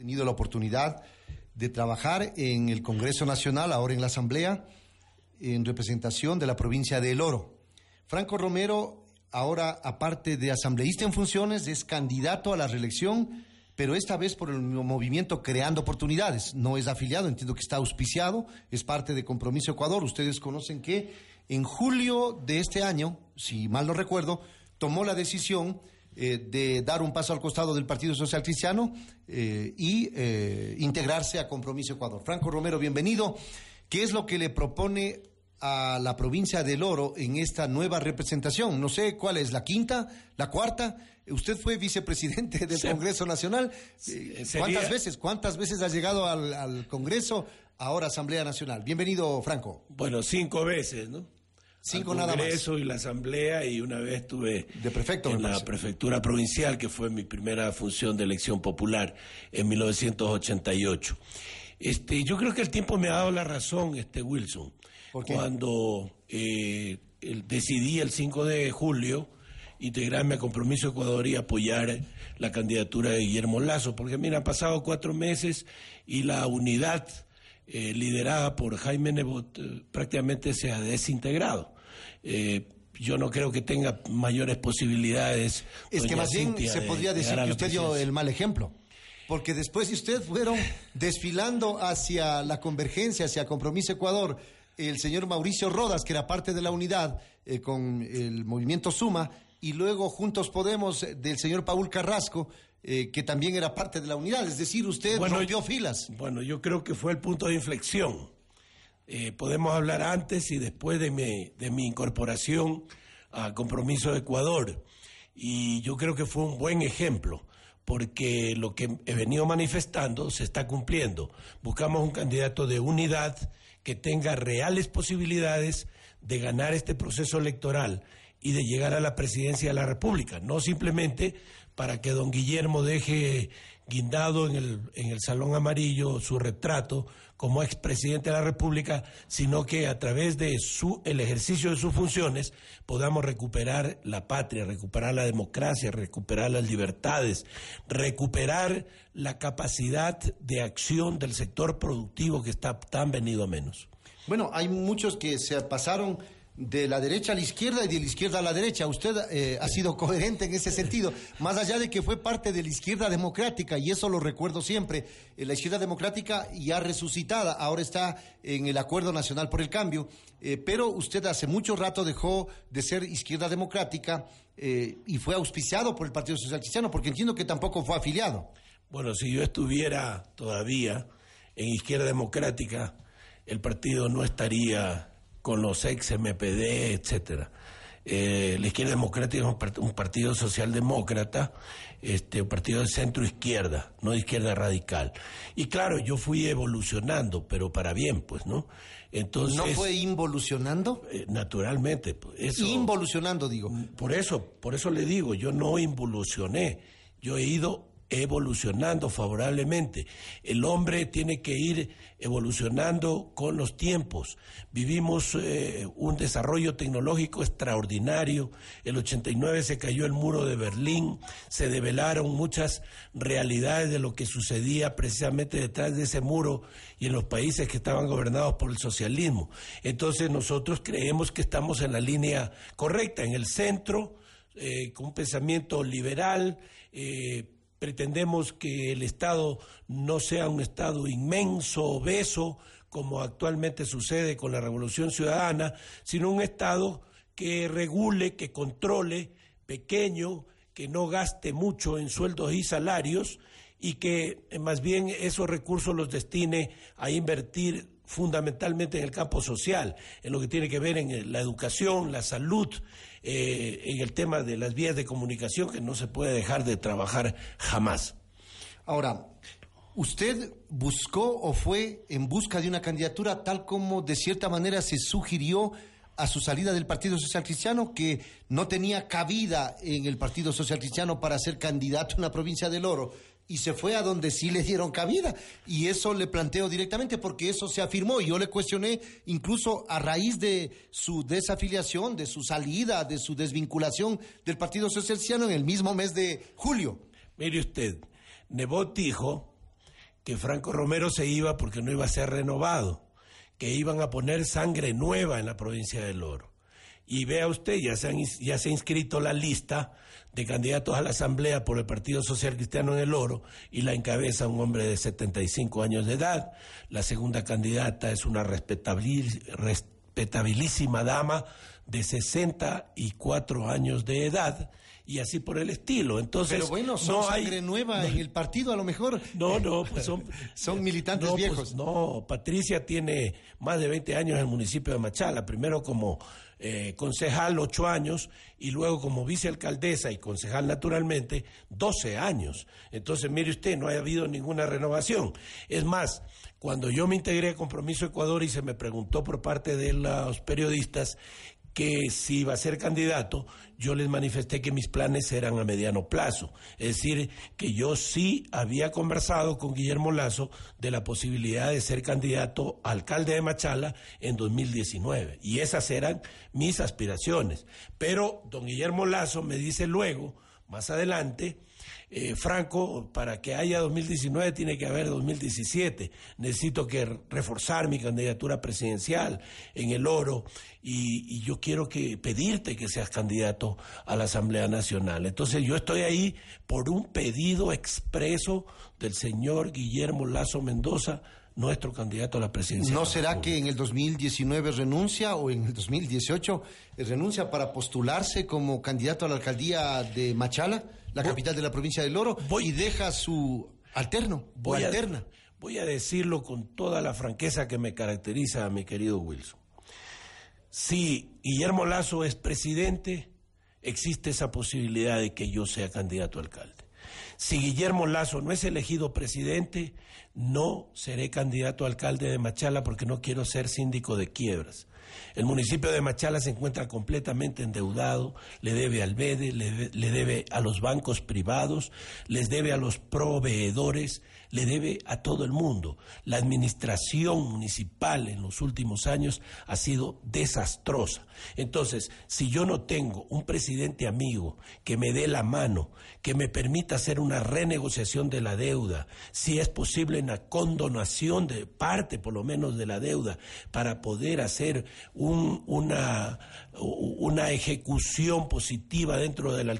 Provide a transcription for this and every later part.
tenido la oportunidad de trabajar en el Congreso Nacional, ahora en la Asamblea, en representación de la provincia de El Oro. Franco Romero, ahora aparte de asambleísta en funciones, es candidato a la reelección, pero esta vez por el movimiento Creando Oportunidades. No es afiliado, entiendo que está auspiciado, es parte de Compromiso Ecuador. Ustedes conocen que en julio de este año, si mal no recuerdo, tomó la decisión eh, de dar un paso al costado del Partido Social Cristiano eh, y eh, integrarse a Compromiso Ecuador. Franco Romero, bienvenido. ¿Qué es lo que le propone a la provincia del Oro en esta nueva representación? No sé cuál es, la quinta, la cuarta. Usted fue vicepresidente del Sí. Congreso Nacional. Sería- ¿Cuántas veces? ¿Cuántas veces ha llegado al, al Congreso? Ahora Asamblea Nacional. Bienvenido, Franco. Bueno, cinco veces, ¿no? Cinco Al nada más. Congreso y la Asamblea y una vez estuve De prefecto, en la parece. prefectura provincial, que fue mi primera función de elección popular en 1988. Este, yo creo que el tiempo me ha dado la razón, este Wilson. ¿Por qué? Cuando eh, el- decidí el 5 de julio integrarme a Compromiso Ecuador y apoyar la candidatura de Guillermo Lazo, porque mira, han pasado cuatro meses y la unidad eh, liderada por Jaime Nebot eh, prácticamente se ha desintegrado. Eh, yo no creo que tenga mayores posibilidades. Es que más bien se de podría decir que usted dio el mal ejemplo. Porque después de usted fueron desfilando hacia la convergencia, hacia Compromiso Ecuador, el señor Mauricio Rodas, que era parte de la unidad eh, con el movimiento Suma, y luego Juntos Podemos del señor Paul Carrasco, eh, que también era parte de la unidad. Es decir, usted Bueno, rompió filas. Bueno, yo creo que fue el punto de inflexión. Eh, podemos hablar antes y después de mi, de mi incorporación a Compromiso de Ecuador. Y yo creo que fue un buen ejemplo, porque lo que he venido manifestando se está cumpliendo. Buscamos un candidato de unidad que tenga reales posibilidades de ganar este proceso electoral y de llegar a la presidencia de la República, no simplemente para que don Guillermo deje guindado en el, en el Salón Amarillo su retrato como expresidente de la República, sino que a través de su, el ejercicio de sus funciones podamos recuperar la patria, recuperar la democracia, recuperar las libertades, recuperar la capacidad de acción del sector productivo que está tan venido a menos. Bueno, hay muchos que se pasaron de la derecha a la izquierda y de la izquierda a la derecha. Usted eh, ha sido coherente en ese sentido, más allá de que fue parte de la izquierda democrática, y eso lo recuerdo siempre, eh, la izquierda democrática ya resucitada, ahora está en el Acuerdo Nacional por el Cambio, eh, pero usted hace mucho rato dejó de ser izquierda democrática eh, y fue auspiciado por el Partido Social Cristiano, porque entiendo que tampoco fue afiliado. Bueno, si yo estuviera todavía en Izquierda Democrática, el partido no estaría con los ex MPD, etcétera. Eh, la Izquierda Democrática es un, part- un partido socialdemócrata, este, un partido de centro izquierda, no de izquierda radical. Y claro, yo fui evolucionando, pero para bien, pues, ¿no? Entonces, ¿No fue involucionando? eh, naturalmente, pues, eso. Involucionando, digo. Por eso, por eso le digo, yo no involucioné, yo he ido evolucionando favorablemente. El hombre tiene que ir evolucionando con los tiempos. Vivimos eh, un desarrollo tecnológico extraordinario. El 89 se cayó el muro de Berlín, se develaron muchas realidades de lo que sucedía precisamente detrás de ese muro y en los países que estaban gobernados por el socialismo. Entonces nosotros creemos que estamos en la línea correcta, en el centro, eh, con un pensamiento liberal. eh, pretendemos que el Estado no sea un Estado inmenso, obeso, como actualmente sucede con la Revolución Ciudadana, sino un Estado que regule, que controle, pequeño, que no gaste mucho en sueldos y salarios y que eh, más bien esos recursos los destine a invertir fundamentalmente en el campo social, en lo que tiene que ver en eh, la educación, la salud, eh, en el tema de las vías de comunicación, que no se puede dejar de trabajar jamás. Ahora, ¿Usted buscó o fue en busca de una candidatura tal como de cierta manera se sugirió a su salida del Partido Social Cristiano, que no tenía cabida en el Partido Social Cristiano para ser candidato en la provincia del Oro? Y se fue a donde sí le dieron cabida. Y eso le planteo directamente porque eso se afirmó. Y yo le cuestioné incluso a raíz de su desafiliación, de su salida, de su desvinculación del Partido Socialista en el mismo mes de julio. Mire usted, Nebot dijo que Franco Romero se iba porque no iba a ser renovado, que iban a poner sangre nueva en la provincia del Oro. Y vea usted, ya se, ya se ha inscrito la lista de candidatos a la Asamblea por el Partido Social Cristiano en el Oro y la encabeza un hombre de 75 años de edad. La segunda candidata es una respetabilísima dama de 64 años de edad y así por el estilo. Entonces, Pero bueno, son no sangre nueva en el partido a lo mejor. No, no, pues son, son militantes pues viejos. no, Patricia tiene más de 20 años en el municipio de Machala, primero como eh, concejal ocho años y luego como vicealcaldesa y concejal naturalmente 12 años. Entonces, mire usted, no ha habido ninguna renovación. Es más, cuando yo me integré a Compromiso Ecuador y se me preguntó por parte de los periodistas que si iba a ser candidato, yo les manifesté que mis planes eran a mediano plazo. Es decir, que yo sí había conversado con Guillermo Lazo de la posibilidad de ser candidato a alcalde de Machala en 2019. Y esas eran mis aspiraciones. Pero don Guillermo Lazo me dice luego, más adelante, eh, Franco, para que haya 2019 tiene que haber 2017. Necesito que reforzar mi candidatura presidencial en el oro y, yo quiero que pedirte que seas candidato a la Asamblea Nacional. Entonces yo estoy ahí por un pedido expreso del señor Guillermo Lazo Mendoza nuestro candidato a la presidencia. ¿No será que en el 2019 renuncia o en el 2018 renuncia para postularse como candidato a la alcaldía de Machala, la capital de la provincia del Oro, y deja su alterno voy alterna? voy a decirlo con toda la franqueza que me caracteriza a mi querido Wilson. Si Guillermo Lazo es presidente, existe esa posibilidad de que yo sea candidato a alcalde. Si Guillermo Lazo no es elegido presidente, no seré candidato a alcalde de Machala porque no quiero ser síndico de quiebras. El municipio de Machala se encuentra completamente endeudado, le debe al BEDE, le, le, debe a los bancos privados, les debe a los proveedores, le debe a todo el mundo. La administración municipal en los últimos años ha sido desastrosa. Entonces, si yo no tengo un presidente amigo que me dé la mano, que me permita hacer una renegociación de la deuda, si es posible una condonación de parte por lo menos de la deuda, para poder hacer una, una ejecución positiva dentro de la,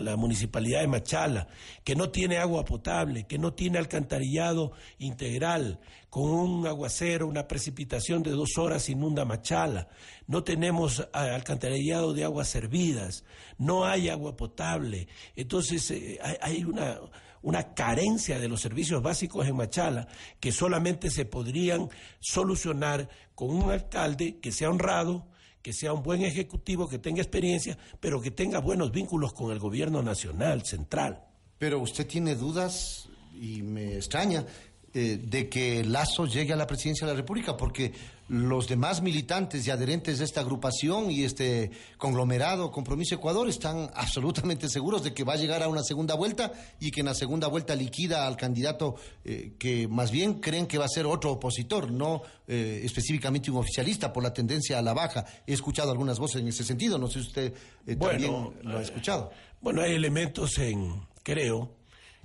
la municipalidad de Machala, que no tiene agua potable, que no tiene alcantarillado integral, con un aguacero, una precipitación de dos horas inunda Machala, no tenemos alcantarillado de aguas servidas, no hay agua potable, entonces eh, hay una, una carencia de los servicios básicos en Machala que solamente se podrían solucionar con un alcalde que sea honrado, que sea un buen ejecutivo, que tenga experiencia, pero que tenga buenos vínculos con el gobierno nacional, central. Pero usted tiene dudas, y me extraña, eh, de que Lazo llegue a la presidencia de la República, porque los demás militantes y adherentes de esta agrupación y este conglomerado Compromiso Ecuador están absolutamente seguros de que va a llegar a una segunda vuelta y que en la segunda vuelta liquida al candidato eh, que más bien creen que va a ser otro opositor, no eh, específicamente un oficialista por la tendencia a la baja. He escuchado algunas voces en ese sentido, no sé si usted también lo ha escuchado. Bueno, hay elementos en, creo,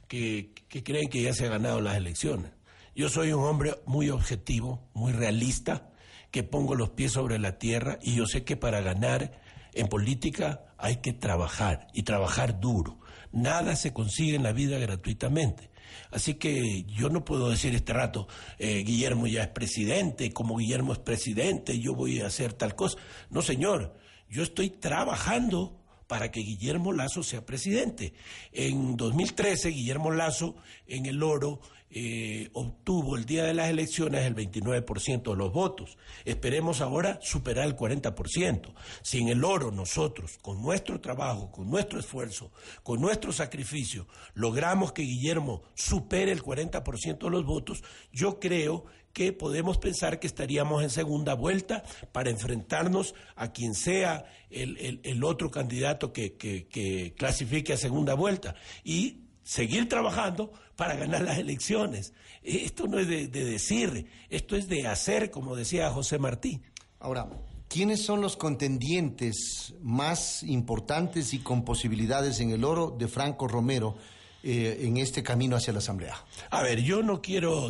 que, creen que ya se han ganado las elecciones. Yo soy un hombre muy objetivo, muy realista, que pongo los pies sobre la tierra y yo sé que para ganar en política hay que trabajar y trabajar duro. Nada se consigue en la vida gratuitamente. Así que yo no puedo decir este rato, eh, Guillermo ya es presidente, como Guillermo es presidente, yo voy a hacer tal cosa. No, señor, yo estoy trabajando para que Guillermo Lazo sea presidente. En 2013, Guillermo Lazo en el oro eh, obtuvo el día de las elecciones el 29% de los votos. Esperemos ahora superar el 40%. Si en el oro nosotros, con nuestro trabajo, con nuestro esfuerzo, con nuestro sacrificio, logramos que Guillermo supere el 40% de los votos, yo creo que podemos pensar que estaríamos en segunda vuelta para enfrentarnos a quien sea el, otro candidato que, que clasifique a segunda vuelta. Y seguir trabajando para ganar las elecciones. Esto no es de, decir, esto es de hacer, como decía José Martí. Ahora, ¿quiénes son los contendientes más importantes y con posibilidades en el oro de Franco Romero eh, en este camino hacia la Asamblea? A ver, yo no quiero...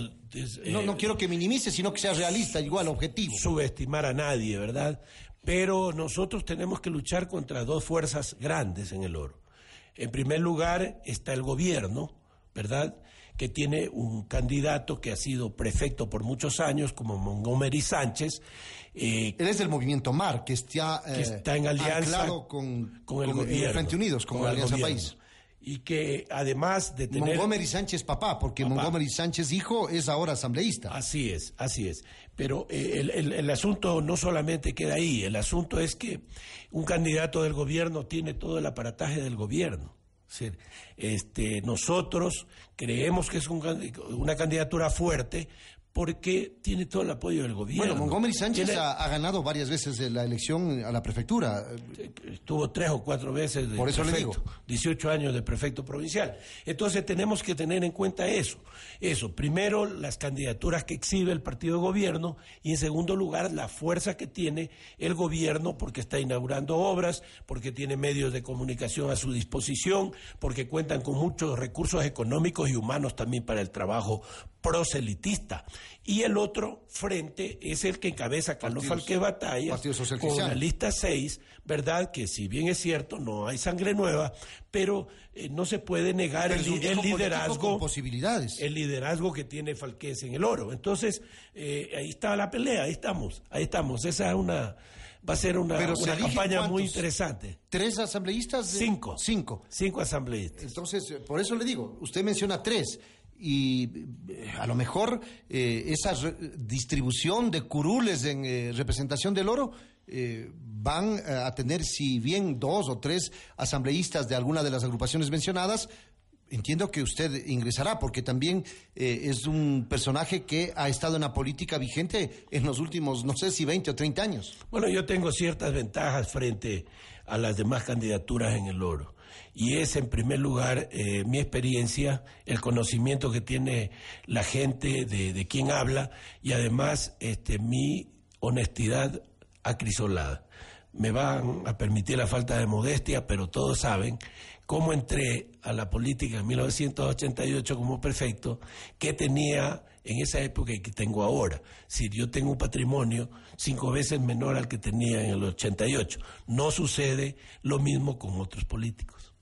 no, no quiero que minimice, sino que sea realista, igual, objetivo. Subestimar a nadie, ¿verdad? Pero nosotros tenemos que luchar contra dos fuerzas grandes en el oro en primer lugar está el gobierno, ¿verdad? Que tiene un candidato que ha sido prefecto por muchos años, como Montgomery Sánchez. Eh, Él es del movimiento MAR, que está, está en alianza con, el gobierno, Frente Unidos, con, la Alianza País y que además de tener... Montgomery Sánchez papá, porque Montgomery Sánchez hijo es ahora asambleísta. Así es, así es. Pero eh, el, asunto no solamente queda ahí, el asunto es que un candidato del gobierno tiene todo el aparataje del gobierno. Este, nosotros creemos que es una candidatura fuerte porque tiene todo el apoyo del gobierno. Bueno, Montgomery Sánchez ha, ganado varias veces la elección a la prefectura. Estuvo tres o cuatro veces de Por eso prefecto, le digo. 18 años de prefecto provincial. Entonces tenemos que tener en cuenta eso. Eso, primero las candidaturas que exhibe el partido de gobierno y en segundo lugar la fuerza que tiene el gobierno porque está inaugurando obras, porque tiene medios de comunicación a su disposición, porque cuentan con muchos recursos económicos y humanos también para el trabajo proselitista. Y el otro frente es el que encabeza Carlos Falque Batalla con la lista 6, ¿verdad? Que si bien es cierto, no hay sangre nueva, pero eh, no se puede negar el, liderazgo. posibilidades. El liderazgo que tiene Falqués en el oro. Entonces, eh, ahí está la pelea, ahí estamos, ahí estamos. Esa es una va a ser una, campaña muy interesante. ¿Tres asambleístas? Cinco. Cinco. Cinco asambleístas. Entonces, por eso le digo, usted menciona tres y eh, a lo mejor eh, esa distribución de curules en eh, representación del oro van a tener, si bien dos o tres asambleístas de alguna de las agrupaciones mencionadas, entiendo que usted ingresará, porque también es un personaje que ha estado en la política vigente en los últimos, no sé si 20 o 30 años. Bueno, yo tengo ciertas ventajas frente a las demás candidaturas en el oro y es en primer lugar eh, mi experiencia, el conocimiento que tiene la gente de, de quien habla y además este, mi honestidad acrisolada. Me van a permitir la falta de modestia, pero todos saben cómo entré a la política en 1988 como prefecto, qué tenía en esa época y que tengo ahora. Si yo tengo un patrimonio cinco veces menor al que tenía en el 88, no sucede lo mismo con otros políticos.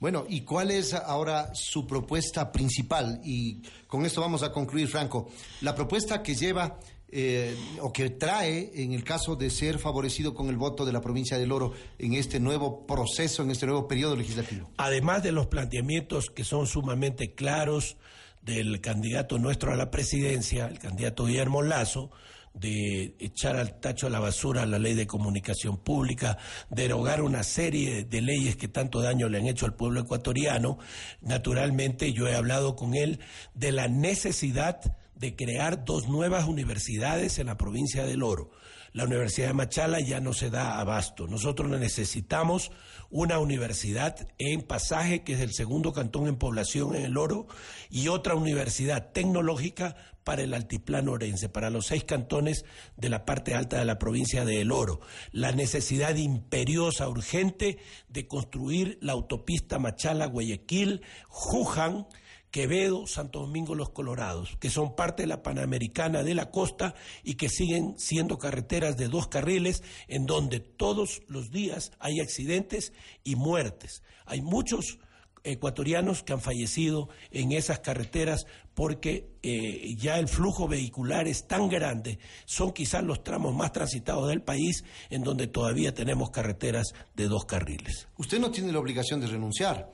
Bueno, ¿y cuál es ahora su propuesta principal? Y con esto vamos a concluir, Franco. La propuesta que lleva eh, o que trae, en el caso de ser favorecido con el voto de la provincia del Oro en este nuevo proceso, en este nuevo periodo legislativo. Además de los planteamientos que son sumamente claros del candidato nuestro a la presidencia, el candidato Guillermo Lazo, de echar al tacho a la basura la ley de comunicación pública, derogar una serie de leyes que tanto daño le han hecho al pueblo ecuatoriano. Naturalmente, yo he hablado con él de la necesidad de crear dos nuevas universidades en la provincia del Oro. La Universidad de Machala ya no se da abasto. Nosotros necesitamos una universidad en Pasaje, que es el segundo cantón en población en el Oro, y otra universidad tecnológica para el altiplano orense, para los seis cantones de la parte alta de la provincia de El Oro. La necesidad imperiosa, urgente, de construir la autopista Machala-Guayaquil, Juján, Quevedo, Santo Domingo, Los Colorados, que son parte de la Panamericana de la costa y que siguen siendo carreteras de dos carriles en donde todos los días hay accidentes y muertes. Hay muchos ecuatorianos que han fallecido en esas carreteras porque eh, ya el flujo vehicular es tan grande, son quizás los tramos más transitados del país en donde todavía tenemos carreteras de dos carriles. Usted no tiene la obligación de renunciar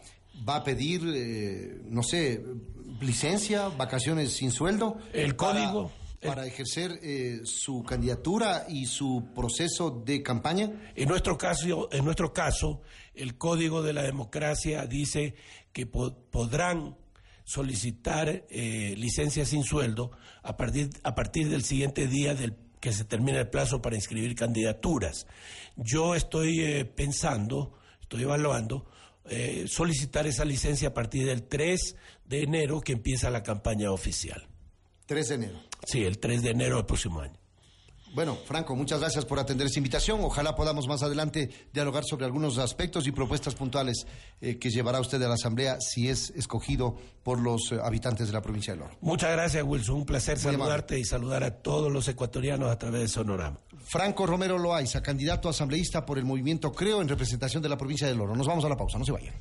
va a pedir, eh, no sé, licencia, vacaciones sin sueldo. El código. Para, ejercer eh, su candidatura y su proceso de campaña. En nuestro caso, en nuestro caso, el código de la democracia dice que podrán solicitar eh, licencia sin sueldo a partir, a partir del siguiente día del que se termina el plazo para inscribir candidaturas. Yo estoy eh, pensando, estoy evaluando eh, solicitar esa licencia a partir del 3 de enero que empieza la campaña oficial. 3 de enero. Sí, el 3 de enero del próximo año. Bueno, Franco, muchas gracias por atender esta invitación. Ojalá podamos más adelante dialogar sobre algunos aspectos y propuestas puntuales eh, que llevará usted a la Asamblea si es escogido por los eh, habitantes de la provincia de Loro. Muchas gracias, Wilson. Un placer saludarte y saludar a todos los ecuatorianos a través de Sonorama. Franco Romero Loaiza, candidato asambleísta por el movimiento Creo en representación de la provincia de Loro. Nos vamos a la pausa, no se vayan.